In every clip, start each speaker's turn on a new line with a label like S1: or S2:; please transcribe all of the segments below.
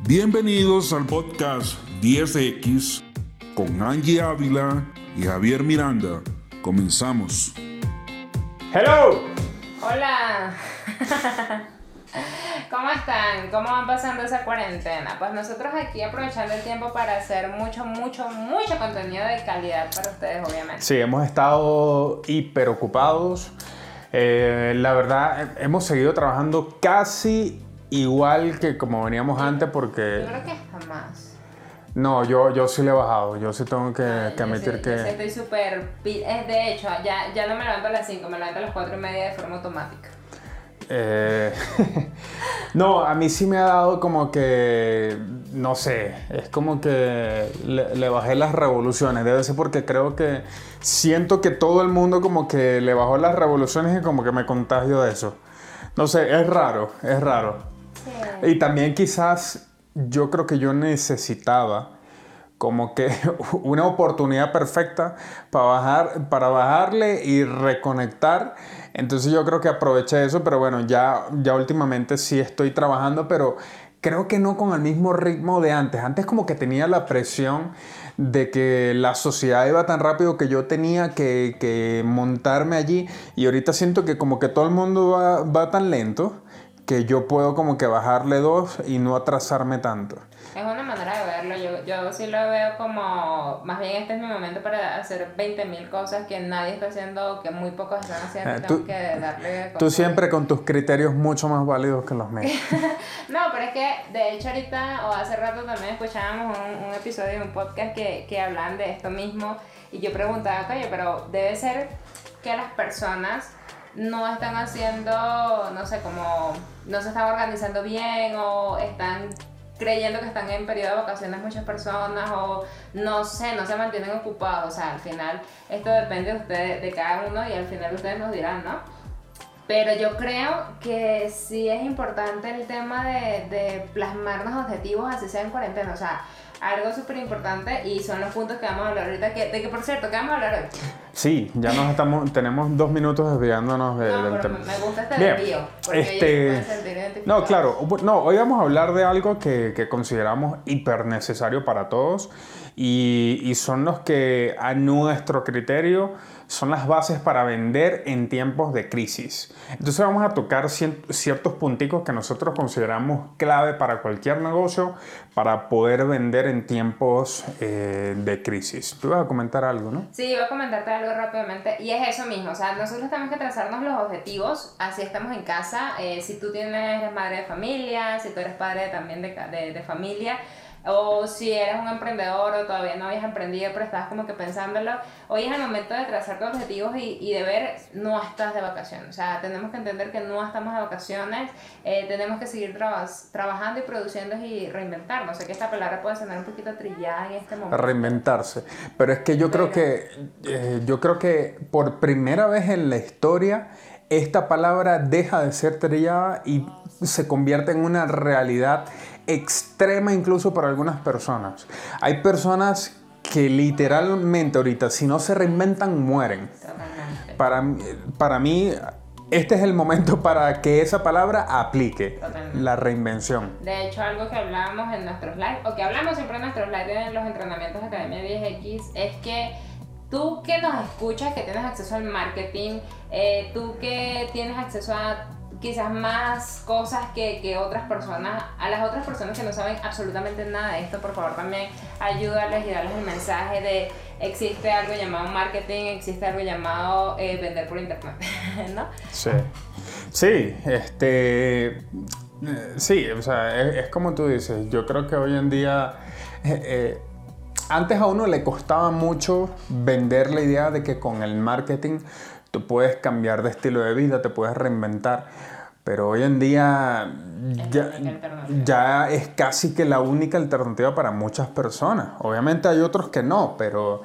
S1: Bienvenidos al podcast 10X con Angie Ávila y Javier Miranda. Comenzamos.
S2: Hello.
S3: Hola. ¿Cómo están? ¿Cómo van pasando esa cuarentena? Pues nosotros aquí aprovechando el tiempo para hacer mucho, mucho, mucho contenido de calidad para ustedes, obviamente.
S2: Sí, hemos estado hiper ocupados. Eh, la verdad, hemos seguido trabajando casi igual que como veníamos antes porque...
S3: Yo creo que jamás.
S2: No, yo, yo sí le he bajado. Yo sí tengo que,
S3: Ah,
S2: admitir
S3: sí-
S2: que...
S3: yo sí estoy súper... es De hecho, ya, ya no me levanto a las 5, me levanto a las 4 y media de forma automática.
S2: Eh, no, a mí sí me ha dado como que, no sé, es como que le, le bajé las revoluciones. Debe ser porque creo que siento que todo el mundo como que le bajó las revoluciones y como que me contagio de eso. No sé, es raro, es raro. Y también quizás yo creo que yo necesitaba como que una oportunidad perfecta para, bajar, para bajarle y reconectar. Entonces yo creo que aproveché eso, pero bueno, ya, ya últimamente sí estoy trabajando, pero creo que no con el mismo ritmo de antes. Antes como que tenía la presión de que la sociedad iba tan rápido que yo tenía que, que montarme allí y ahorita siento que como que todo el mundo va, va tan lento que yo puedo como que bajarle dos y no atrasarme tanto.
S3: Es una manera de verlo. Yo, yo sí lo veo como. Más bien, este es mi momento para hacer 20.000 cosas que nadie está haciendo, que muy pocos están haciendo.
S2: Eh,
S3: y tengo
S2: tú-
S3: que darle.
S2: Tú siempre con tus criterios mucho más válidos que los míos.
S3: No, pero es que de hecho ahorita o hace rato también escuchábamos un, un episodio de un podcast que, que hablan de esto mismo y yo preguntaba, oye, pero debe ser que las personas no están haciendo, no sé, como no se están organizando bien o están creyendo que están en periodo de vacaciones muchas personas o no sé, no se mantienen ocupados, o sea, al final esto depende de ustedes, de cada uno y al final ustedes nos dirán, ¿no? Pero yo creo que sí es importante el tema de, de plasmarnos objetivos, así sea en cuarentena. O sea, algo súper importante y son los puntos que vamos a hablar ahorita. Que, de que, por cierto, ¿qué vamos a hablar hoy?
S2: Sí, ya nos estamos, tenemos dos minutos desviándonos de-
S3: No,
S2: del tema.
S3: me gusta este
S2: Bien,
S3: desvío.
S2: este-
S3: se.
S2: No, claro. No, hoy vamos a hablar de algo que, que consideramos hiper necesario para todos y, y son los que a nuestro criterio son las bases para vender en tiempos de crisis. Entonces vamos a tocar ciertos punticos que nosotros consideramos clave para cualquier negocio para poder vender en tiempos eh, de crisis. Tú ibas a comentar algo, ¿no?
S3: Sí, iba a comentarte algo rápidamente y es eso mismo, o sea, nosotros tenemos que trazarnos los objetivos, así estamos en casa, eh, si tú tienes, eres madre de familia, si tú eres padre también de, de, de familia, o si eres un emprendedor o todavía no habías emprendido pero estabas como que pensándolo, hoy es el momento de trazar tus objetivos y, y de ver, no estás de vacaciones, o sea, tenemos que entender que no estamos de vacaciones, eh, tenemos que seguir trabajando y produciendo y reinventarnos, sé que esta palabra puede sonar un poquito trillada en este momento.
S2: reinventarse. Pero es que yo creo que eh, yo creo que por primera vez en la historia esta palabra deja de ser trillada y se convierte en una realidad extrema incluso para algunas personas. Hay personas que literalmente ahorita si no se reinventan mueren.
S3: Totalmente.
S2: Para, mí- para mí este es el momento para que esa palabra aplique,
S3: Totalmente.
S2: la reinvención.
S3: De hecho, algo que hablamos en nuestros lives, o que hablamos siempre en nuestros lives en los entrenamientos de Academia 10X, es que tú que nos escuchas, que tienes acceso al marketing, eh, tú que tienes acceso a quizás más cosas que, que otras personas, a las otras personas que no saben absolutamente nada de esto, por favor también ayúdales y darles el mensaje de existe algo llamado marketing, existe algo llamado eh, vender por internet, ¿no?
S2: Sí, sí, este, eh, sí, o sea, es, como tú dices, yo creo que hoy en día, eh, antes a uno le costaba mucho vender la idea de que con el marketing tú puedes cambiar de estilo de vida, te puedes reinventar, pero hoy en día ya, es casi que la única alternativa para muchas personas. Obviamente hay otros que no, pero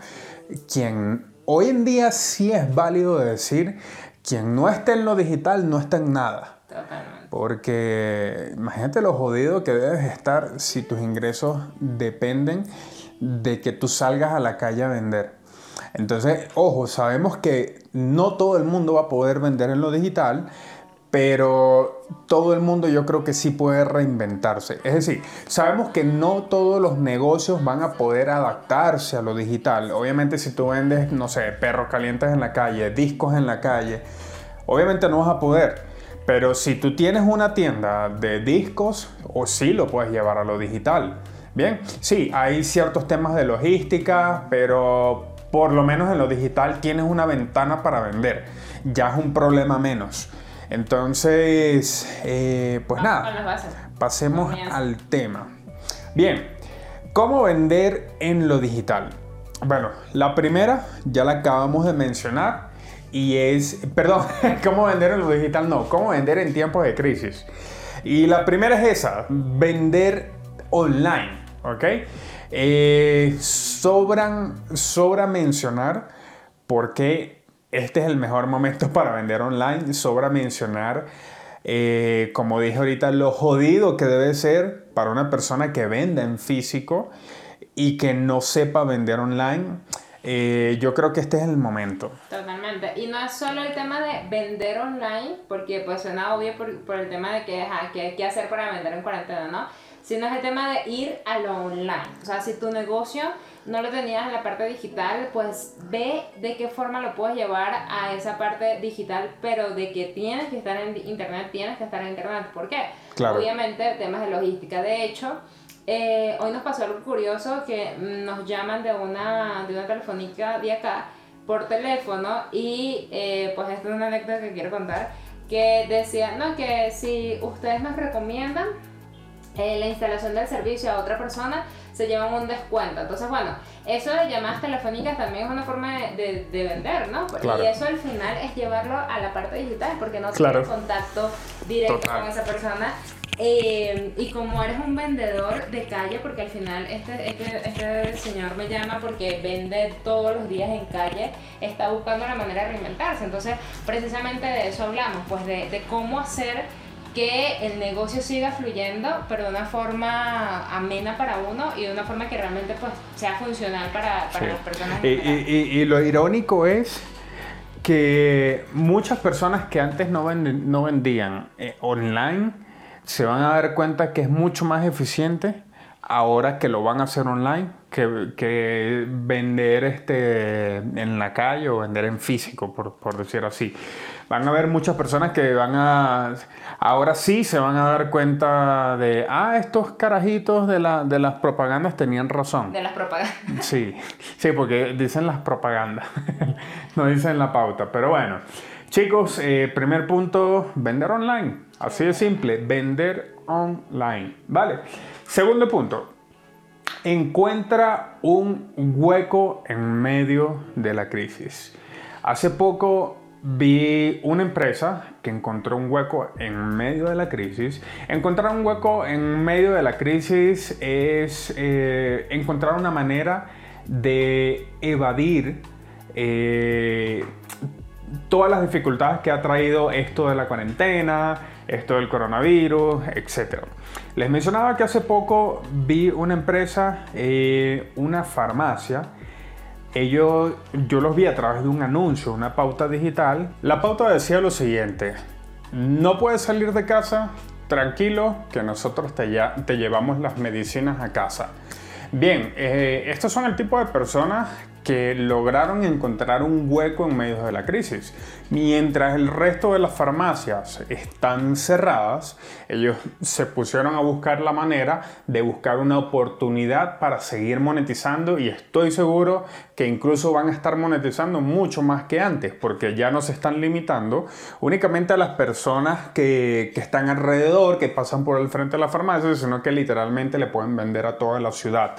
S2: quien hoy en día sí es válido decir, quien no está en lo digital no está en nada.
S3: Totalmente.
S2: Porque imagínate lo jodido que debes estar si tus ingresos dependen de que tú salgas a la calle a vender. Entonces, ojo, sabemos que no todo el mundo va a poder vender en lo digital, pero todo el mundo yo creo que sí puede reinventarse. Es decir, sabemos que no todos los negocios van a poder adaptarse a lo digital. Obviamente si tú vendes, no sé, perros calientes en la calle, discos en la calle, obviamente no vas a poder. Pero si tú tienes una tienda de discos, o sí lo puedes llevar a lo digital. Bien, sí, hay ciertos temas de logística, pero por lo menos en lo digital tienes una ventana para vender. Ya es un problema menos. Entonces, eh, pues nada, pasemos al tema. Bien, ¿cómo vender en lo digital? Bueno, la primera ya la acabamos de mencionar y es, perdón, ¿cómo vender en lo digital? No, ¿cómo vender en tiempos de crisis? Y la primera es esa, vender online, ¿ok? Eh, sobran, sobra mencionar por qué este es el mejor momento para vender online. Sobra mencionar, eh, como dije ahorita, lo jodido que debe ser para una persona que venda en físico y que no sepa vender online. Eh, yo creo que este es el momento.
S3: Totalmente. Y no es solo el tema de vender online, porque pues suena obvio por, por el tema de que, que hay que hacer para vender en cuarentena, ¿no? Sino es el tema de ir a lo online. O sea, si tu negocio no lo tenías en la parte digital, pues ve de qué forma lo puedes llevar a esa parte digital, pero de que tienes que estar en internet, tienes que estar en internet. ¿Por qué? Obviamente temas de logística. De hecho, eh, hoy nos pasó algo curioso que nos llaman de una, de una telefónica de acá por teléfono y eh, pues esta es una anécdota que quiero contar que decía, no, que si ustedes nos recomiendan eh, la instalación del servicio a otra persona, se llevan un descuento. Entonces, bueno, eso de llamadas telefónicas también es una forma de, de, vender, ¿no? Y eso al final es llevarlo a la parte digital, porque no tienes contacto directo con esa persona. Eh, y como eres un vendedor de calle, porque al final este, este, este, señor me llama porque vende todos los días en calle, está buscando la manera de reinventarse. Entonces, precisamente de eso hablamos, pues de, de cómo hacer que el negocio siga fluyendo, pero de una forma amena para uno y de una forma que realmente pues, sea funcional para, para las personas.
S2: Y, y, lo irónico es que muchas personas que antes no, no vendían eh, online se van a dar cuenta que es mucho más eficiente ahora que lo van a hacer online que, que vender este, en la calle o vender en físico, por, por decir así van a haber muchas personas que van a, ahora sí se van a dar cuenta de, ah, estos carajitos de, la, de las propagandas tenían razón.
S3: De las propagandas.
S2: Sí, sí, porque dicen las propagandas, no dicen la pauta, pero bueno. Chicos, eh, primer punto, vender online. Así de simple, vender online. Vale. Segundo punto, encuentra un hueco en medio de la crisis. Hace poco vi una empresa que encontró un hueco en medio de la crisis. Encontrar un hueco en medio de la crisis es eh, encontrar una manera de evadir eh, todas las dificultades que ha traído esto de la cuarentena, esto del coronavirus, etc. Les mencionaba que hace poco vi una empresa, eh, una farmacia, ellos, yo los vi a través de un anuncio, una pauta digital. La pauta decía lo siguiente, no puedes salir de casa, tranquilo, que nosotros te, ya, te llevamos las medicinas a casa. Bien, eh, estos son el tipo de personas que lograron encontrar un hueco en medio de la crisis. Mientras el resto de las farmacias están cerradas, ellos se pusieron a buscar la manera de buscar una oportunidad para seguir monetizando y estoy seguro que incluso van a estar monetizando mucho más que antes porque ya no se están limitando únicamente a las personas que, están alrededor, que pasan por el frente de la farmacia, sino que literalmente le pueden vender a toda la ciudad.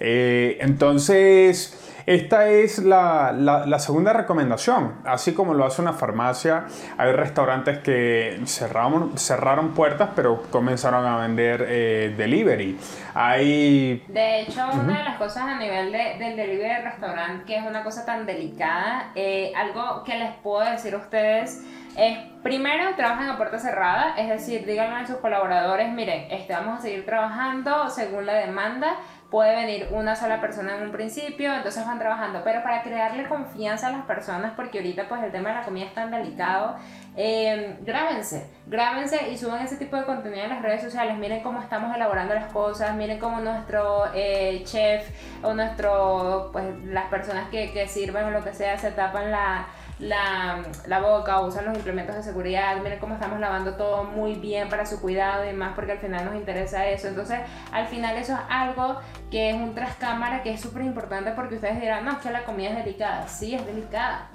S2: Eh, entonces, esta es la, segunda recomendación. Así como lo hace una farmacia, hay restaurantes que cerraron, cerraron puertas, pero comenzaron a vender eh, delivery. Hay...
S3: De hecho, una de las cosas a nivel de, del delivery de restaurante, que es una cosa tan delicada, eh, algo que les puedo decir a ustedes es primero trabajan a puerta cerrada, es decir, díganle a sus colaboradores, miren, este, vamos a seguir trabajando según la demanda, puede venir una sola persona en un principio, entonces van trabajando, pero para crearle confianza a las personas, porque ahorita pues el tema de la comida es tan delicado, eh, grábense, grábense y suban ese tipo de contenido en las redes sociales, miren cómo estamos elaborando las cosas, miren cómo nuestro eh, chef o nuestro, pues las personas que, que sirven o lo que sea se tapan la la, la boca o usan los implementos de seguridad, miren cómo estamos lavando todo muy bien para su cuidado y más porque al final nos interesa eso. Entonces, al final eso es algo que es un trascámara que es súper importante porque ustedes dirán, no, es que la comida es delicada. Sí, es delicada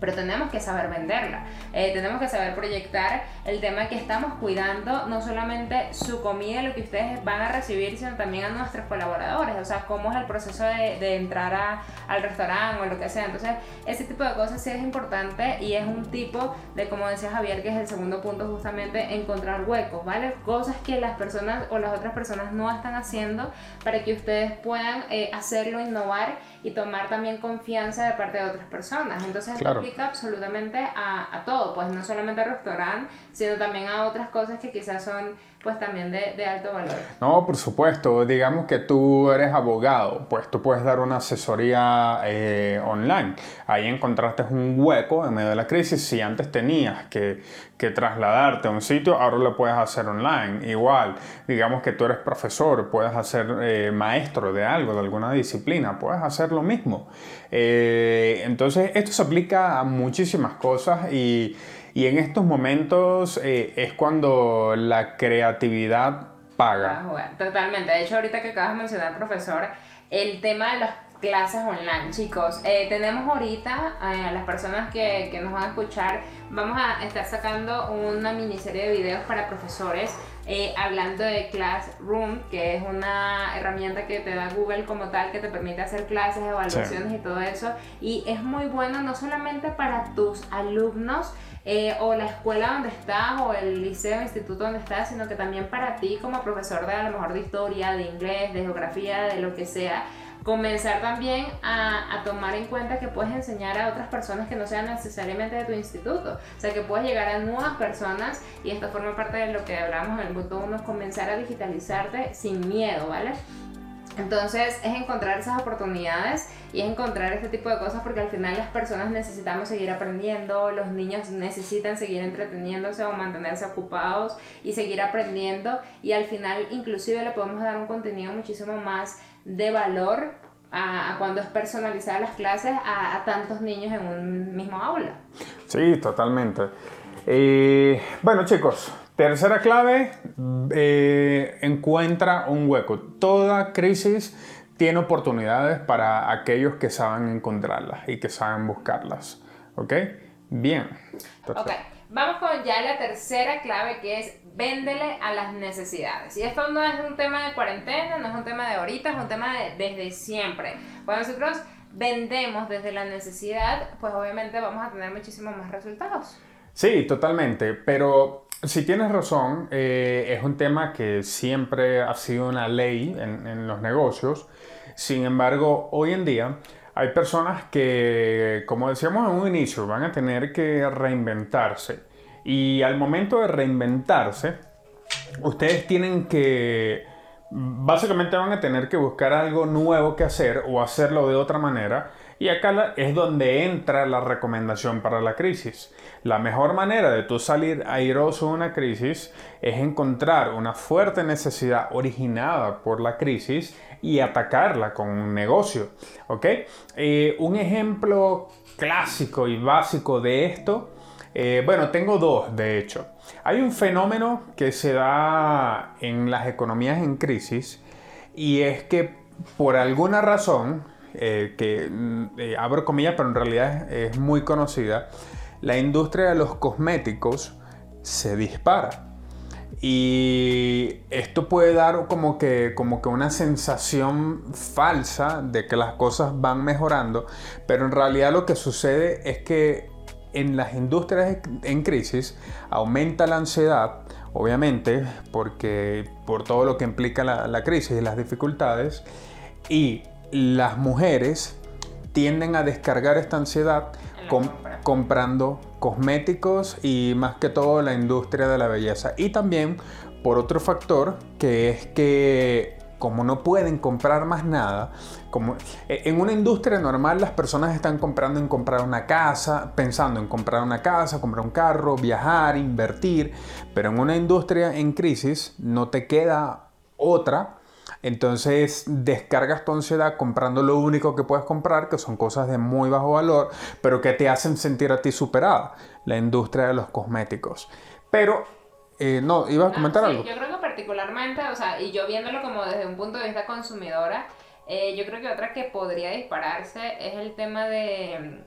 S3: pero tenemos que saber venderla, eh, tenemos que saber proyectar el tema que estamos cuidando, no solamente su comida, lo que ustedes van a recibir, sino también a nuestros colaboradores, o sea, cómo es el proceso de, de entrar a, al restaurante o lo que sea. Entonces, ese tipo de cosas sí es importante y es un tipo de, como decía Javier, que es el segundo punto, justamente encontrar huecos, ¿vale? Cosas que las personas o las otras personas no están haciendo para que ustedes puedan eh, hacerlo, innovar y tomar también confianza de parte de otras personas. Entonces, claro absolutamente a, a, todo, pues no solamente al restaurante, sino también a otras cosas que quizás son pues también de, alto valor.
S2: No, por supuesto, digamos que tú eres abogado, pues tú puedes dar una asesoría eh, online. Ahí encontraste un hueco en medio de la crisis. Si antes tenías que, que trasladarte a un sitio, ahora lo puedes hacer online. Igual, digamos que tú eres profesor, puedes hacer eh, maestro de algo, de alguna disciplina, puedes hacer lo mismo. Eh, entonces, esto se aplica a muchísimas cosas y y en estos momentos eh, es cuando la creatividad paga.
S3: Ah, totalmente. De hecho, ahorita que acabas de mencionar, profesor, el tema de las clases online, chicos. Eh, tenemos ahorita eh, a las personas que, que, nos van a escuchar, vamos a estar sacando una miniserie de videos para profesores hablando de Classroom, que es una herramienta que te da Google como tal, que te permite hacer clases, evaluaciones y todo eso. Y es muy bueno no solamente para tus alumnos, eh, o la escuela donde estás o el liceo, instituto donde estás, sino que también para ti como profesor de a lo mejor de historia, de inglés, de geografía, de lo que sea, comenzar también a, tomar en cuenta que puedes enseñar a otras personas que no sean necesariamente de tu instituto. O sea, que puedes llegar a nuevas personas y esto forma parte de lo que hablamos en el punto 1, comenzar a digitalizarte sin miedo, ¿vale? Entonces es encontrar esas oportunidades y es encontrar este tipo de cosas porque al final las personas necesitamos seguir aprendiendo, los niños necesitan seguir entreteniéndose o mantenerse ocupados y seguir aprendiendo y al final inclusive le podemos dar un contenido muchísimo más de valor a, cuando es personalizada las clases a, tantos niños en un mismo aula.
S2: Sí, totalmente. Eh, bueno chicos, Tercera clave, eh, encuentra un hueco. Toda crisis tiene oportunidades para aquellos que saben encontrarlas y que saben buscarlas. ¿Ok? Bien.
S3: Ok, vamos con ya la tercera clave que es véndele a las necesidades. Y esto no es un tema de cuarentena, no es un tema de ahorita, es un tema de desde siempre. Cuando nosotros vendemos desde la necesidad, pues obviamente vamos a tener muchísimos más resultados.
S2: Sí, totalmente, pero si tienes razón, eh, es un tema que siempre ha sido una ley en, los negocios. Sin embargo, hoy en día hay personas que, como decíamos en un inicio, van a tener que reinventarse. Y al momento de reinventarse, ustedes tienen que, básicamente van a tener que buscar algo nuevo que hacer o hacerlo de otra manera y acá es donde entra la recomendación para la crisis. La mejor manera de tú salir airoso de una crisis es encontrar una fuerte necesidad originada por la crisis y atacarla con un negocio. ¿ok? Eh, un ejemplo clásico y básico de esto, eh, bueno, tengo dos de hecho. Hay un fenómeno que se da en las economías en crisis y es que por alguna razón, eh, que mm, eh, abro comillas, pero en realidad es, muy conocida, la industria de los cosméticos se dispara. Y esto puede dar como que, como que una sensación falsa de que las cosas van mejorando, pero en realidad lo que sucede es que en las industrias en crisis aumenta la ansiedad, obviamente, porque por todo lo que implica la, la crisis y las dificultades, y las mujeres tienden a descargar esta ansiedad comprando cosméticos y más que todo la industria de la belleza. Y también por otro factor que es que como no pueden comprar más nada, como e, en una industria normal las personas están comprando en comprar una casa, pensando en comprar una casa, comprar un carro, viajar, invertir, pero en una industria en crisis no te queda otra. Entonces descargas tu ansiedad comprando lo único que puedes comprar, que son cosas de muy bajo valor, pero que te hacen sentir a ti superada, la industria de los cosméticos. Pero eh, no, iba a comentar algo.
S3: Yo creo que particularmente, o sea, y yo viéndolo como desde un punto de vista consumidora, eh, yo creo que otra que podría dispararse es el tema de,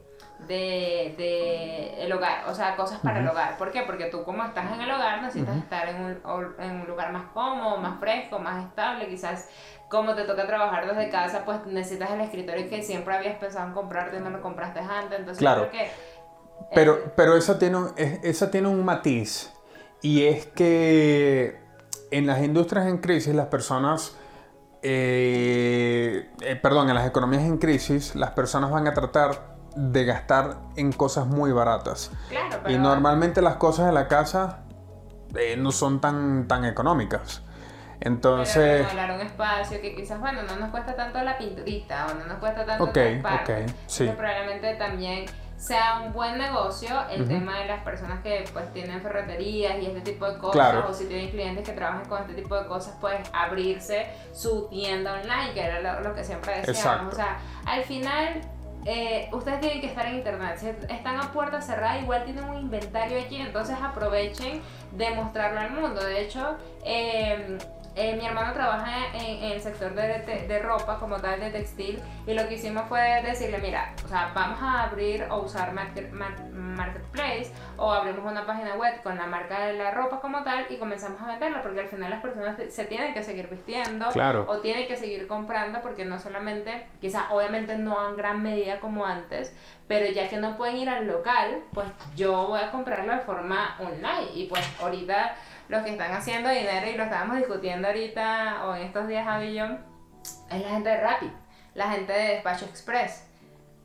S3: de, de el hogar, o sea, cosas para el hogar. ¿Por qué? Porque tú como estás en el hogar necesitas estar en un, en un lugar más cómodo, más fresco, más estable, quizás como te toca trabajar desde casa, pues necesitas el escritorio que siempre habías pensado en comprarte y no lo compraste antes, entonces
S2: claro.
S3: creo que...
S2: Pero, eh, pero eso tiene, esa tiene un matiz y es que en las industrias en crisis las personas, eh, eh, perdón, en las economías en crisis las personas van a tratar de gastar en cosas muy baratas. Y normalmente las cosas de la casa eh, no son tan, tan económicas. Entonces.
S3: Pero un espacio que quizás, bueno, no nos cuesta tanto la pinturita o no nos cuesta tanto
S2: Ok, ok, sí.
S3: probablemente también sea un buen negocio el tema de las personas que pues tienen ferreterías y este tipo de cosas o si tienen clientes que trabajan con este tipo de cosas pues abrirse su tienda online que era lo, que siempre decíamos o sea al final eh, ustedes tienen que estar en internet. Si están a puerta cerrada igual tienen un inventario allí entonces aprovechen de mostrarlo al mundo. De hecho eh, eh, mi hermano trabaja en, el sector de, de, ropa como tal, de textil, y lo que hicimos fue decirle, mira, o sea, vamos a abrir o usar Marketplace o abrimos una página web con la marca de la ropa como tal y comenzamos a venderla, porque al final las personas se tienen que seguir vistiendo o tienen que seguir comprando, porque no solamente, quizás obviamente no en gran medida como antes, pero ya que no pueden ir al local, pues yo voy a comprarlo de forma online y pues ahorita los que están haciendo dinero y lo estábamos discutiendo ahorita o en estos días a Billón, es la gente de Rapid, la gente de Despacho Express.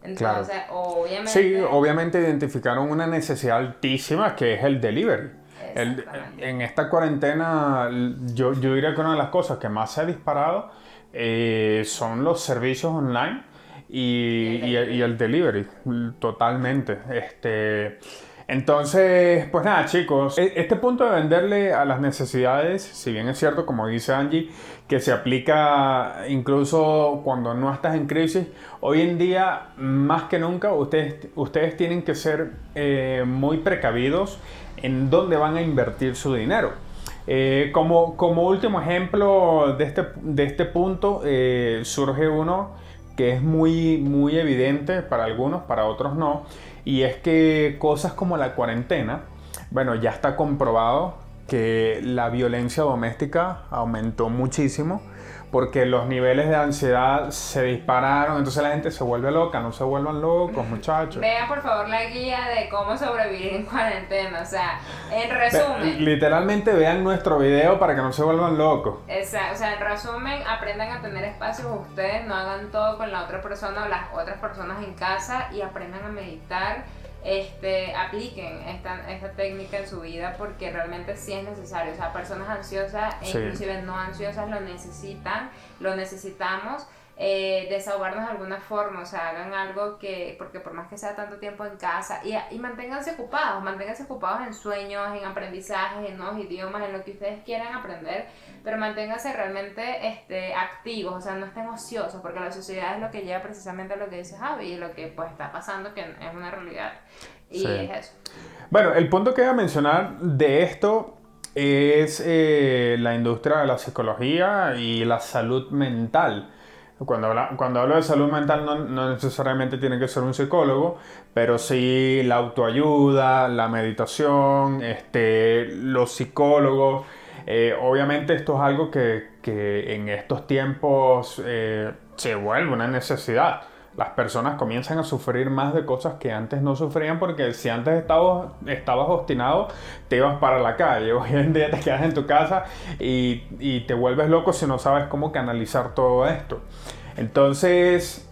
S3: Entonces, obviamente...
S2: Sí, obviamente identificaron una necesidad altísima que es el delivery. en esta cuarentena, yo, yo diría que una de las cosas que más se ha disparado eh, son los servicios online y, y, y, el delivery, totalmente. Este, entonces, pues nada, chicos, e, este punto de venderle a las necesidades, si bien es cierto, como dice Angie, que se aplica incluso cuando no estás en crisis, hoy en día, más que nunca, ustedes, ustedes tienen que ser eh, muy precavidos en dónde van a invertir su dinero. Eh, como, como, último ejemplo de este, de este punto, eh, surge uno que es muy, muy evidente para algunos, para otros no, y es que cosas como la cuarentena, bueno, ya está comprobado que la violencia doméstica aumentó muchísimo porque los niveles de ansiedad se dispararon, entonces la gente se vuelve loca, no se vuelvan locos, muchachos.
S3: Vean por favor la guía de cómo sobrevivir en cuarentena, o sea, en resumen.
S2: Literalmente vean nuestro video para que no se vuelvan locos.
S3: Exacto, o sea, en resumen, aprendan a tener espacios ustedes, no hagan todo con la otra persona o las otras personas en casa y aprendan a meditar este, apliquen esta, esta técnica en su vida porque realmente sí es necesario. O sea, personas ansiosas e inclusive no ansiosas lo necesitan, lo necesitamos. Eh, desahogarnos de alguna forma, o sea, hagan algo que, porque por más que sea tanto tiempo en casa, y, y manténganse ocupados, manténganse ocupados en sueños, en aprendizajes, en nuevos idiomas, en lo que ustedes quieran aprender, pero manténganse realmente este, activos, o sea, no estén ociosos, porque la sociedad es lo que lleva precisamente a lo que dice Javi, y lo que pues está pasando, que es una realidad, y es eso.
S2: Bueno, el punto que voy a mencionar de esto es eh, la industria de la psicología y la salud mental. Cuando, cuando hablo de salud mental no, necesariamente tiene que ser un psicólogo, pero sí la autoayuda, la meditación, este, los psicólogos. Eh, obviamente esto es algo que, que en estos tiempos eh, se vuelve una necesidad. Las personas comienzan a sufrir más de cosas que antes no sufrían porque si antes estabas, obstinado te ibas para la calle. Hoy en día te quedas en tu casa y, y te vuelves loco si no sabes cómo canalizar todo esto. Entonces,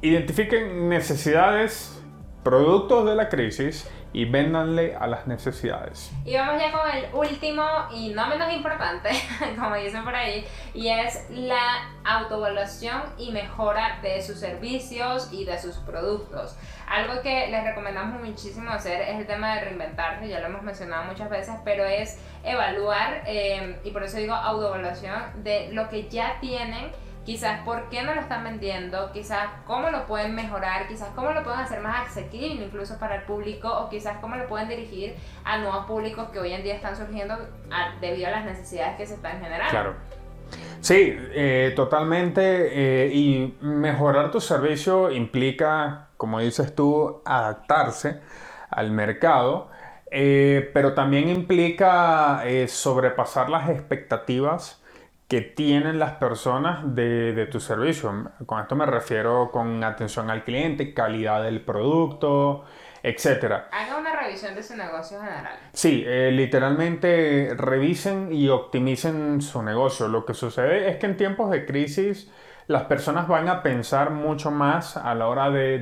S2: identifiquen necesidades productos de la crisis y véndanle a las necesidades.
S3: Y vamos ya con el último y no menos importante, como dicen por ahí, y es la autoevaluación y mejora de sus servicios y de sus productos. Algo que les recomendamos muchísimo hacer es el tema de reinventarse, ya lo hemos mencionado muchas veces, pero es evaluar, eh, y por eso digo autoevaluación, de lo que ya tienen quizás por qué no lo están vendiendo, quizás cómo lo pueden mejorar, quizás cómo lo pueden hacer más accesible incluso para el público o quizás cómo lo pueden dirigir a nuevos públicos que hoy en día están surgiendo debido a las necesidades que se están generando.
S2: Claro. Sí, eh, totalmente. Eh, y mejorar tu servicio implica, como dices tú, adaptarse al mercado, eh, pero también implica sobrepasar las expectativas que tienen las personas de, tu servicio. Con esto me refiero con atención al cliente, calidad del producto, etc.
S3: Haga una revisión de su negocio general.
S2: Sí, eh, literalmente revisen y optimicen su negocio. Lo que sucede es que en tiempos de crisis las personas van a pensar mucho más a la hora de,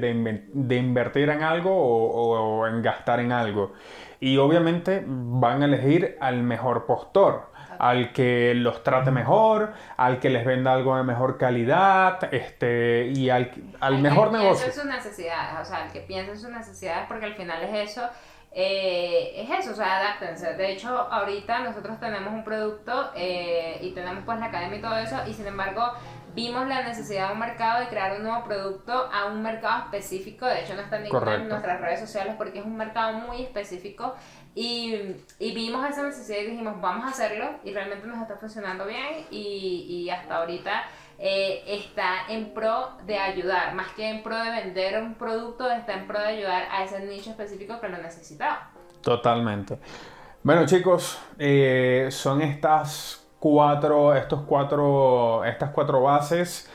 S2: invertir en algo o en gastar en algo. Y obviamente van a elegir al mejor postor al que los trate mejor, al que les venda algo de mejor calidad, este, y al, al, mejor
S3: que
S2: negocio.
S3: en sus necesidades, o sea, el que piense en sus necesidades, porque al final es eso. Eh, es eso, o sea, adáptense. De hecho, ahorita nosotros tenemos un producto eh, y tenemos pues la academia y todo eso, y sin embargo, vimos la necesidad de un mercado de crear un nuevo producto a un mercado específico. De hecho, no está en en nuestras redes sociales porque es un mercado muy específico. Y, y, vimos esa necesidad y dijimos, vamos a hacerlo. Y realmente nos está funcionando bien. Y, y hasta ahorita eh, está en pro de ayudar. Más que en pro de vender un producto, está en pro de ayudar a ese nicho específico que lo necesitaba.
S2: Totalmente. Bueno, chicos, eh, son estas cuatro, estos cuatro, estas cuatro bases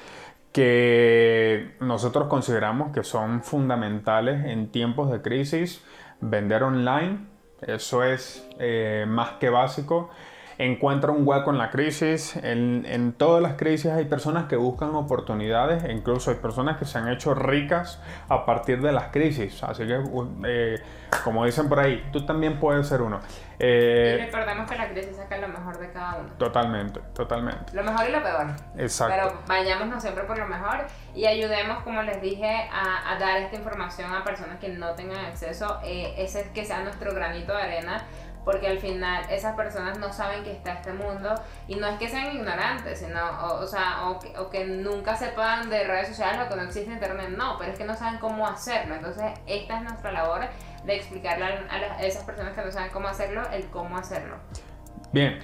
S2: que nosotros consideramos que son fundamentales en tiempos de crisis. Vender online, eso es eh, más que básico encuentra un hueco en la crisis. En, en, todas las crisis hay personas que buscan oportunidades, e incluso hay personas que se han hecho ricas a partir de las crisis. Así que, eh, como dicen por ahí, tú también puedes ser uno.
S3: Eh, y recordemos que la crisis saca lo mejor de cada uno.
S2: Totalmente, totalmente.
S3: Lo mejor y lo peor.
S2: Exacto.
S3: Pero vayámonos siempre por lo mejor y ayudemos, como les dije, a, a dar esta información a personas que no tengan acceso. Eh, ese es que sea nuestro granito de arena porque al final esas personas no saben que está este mundo y no es que sean ignorantes, sino, o, sea, o que, o que, nunca sepan de redes sociales o que no existe internet, no, pero es que no saben cómo hacerlo. Entonces, esta es nuestra labor de explicarle a, esas personas que no saben cómo hacerlo, el cómo hacerlo.
S2: Bien.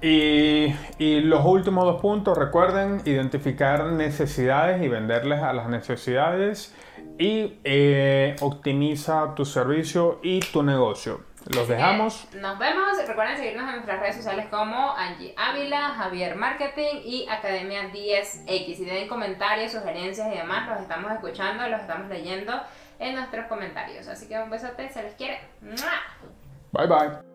S2: Y, y, los últimos dos puntos, recuerden identificar necesidades y venderles a las necesidades y eh, optimiza tu servicio y tu negocio. Los dejamos.
S3: Nos vemos. Recuerden seguirnos en nuestras redes sociales como Angie Ávila, Javier Marketing y Academia 10X. Si tienen comentarios, sugerencias y demás, los estamos escuchando, los estamos leyendo en nuestros comentarios. Así que un besote, se les quiere.
S2: Bye bye.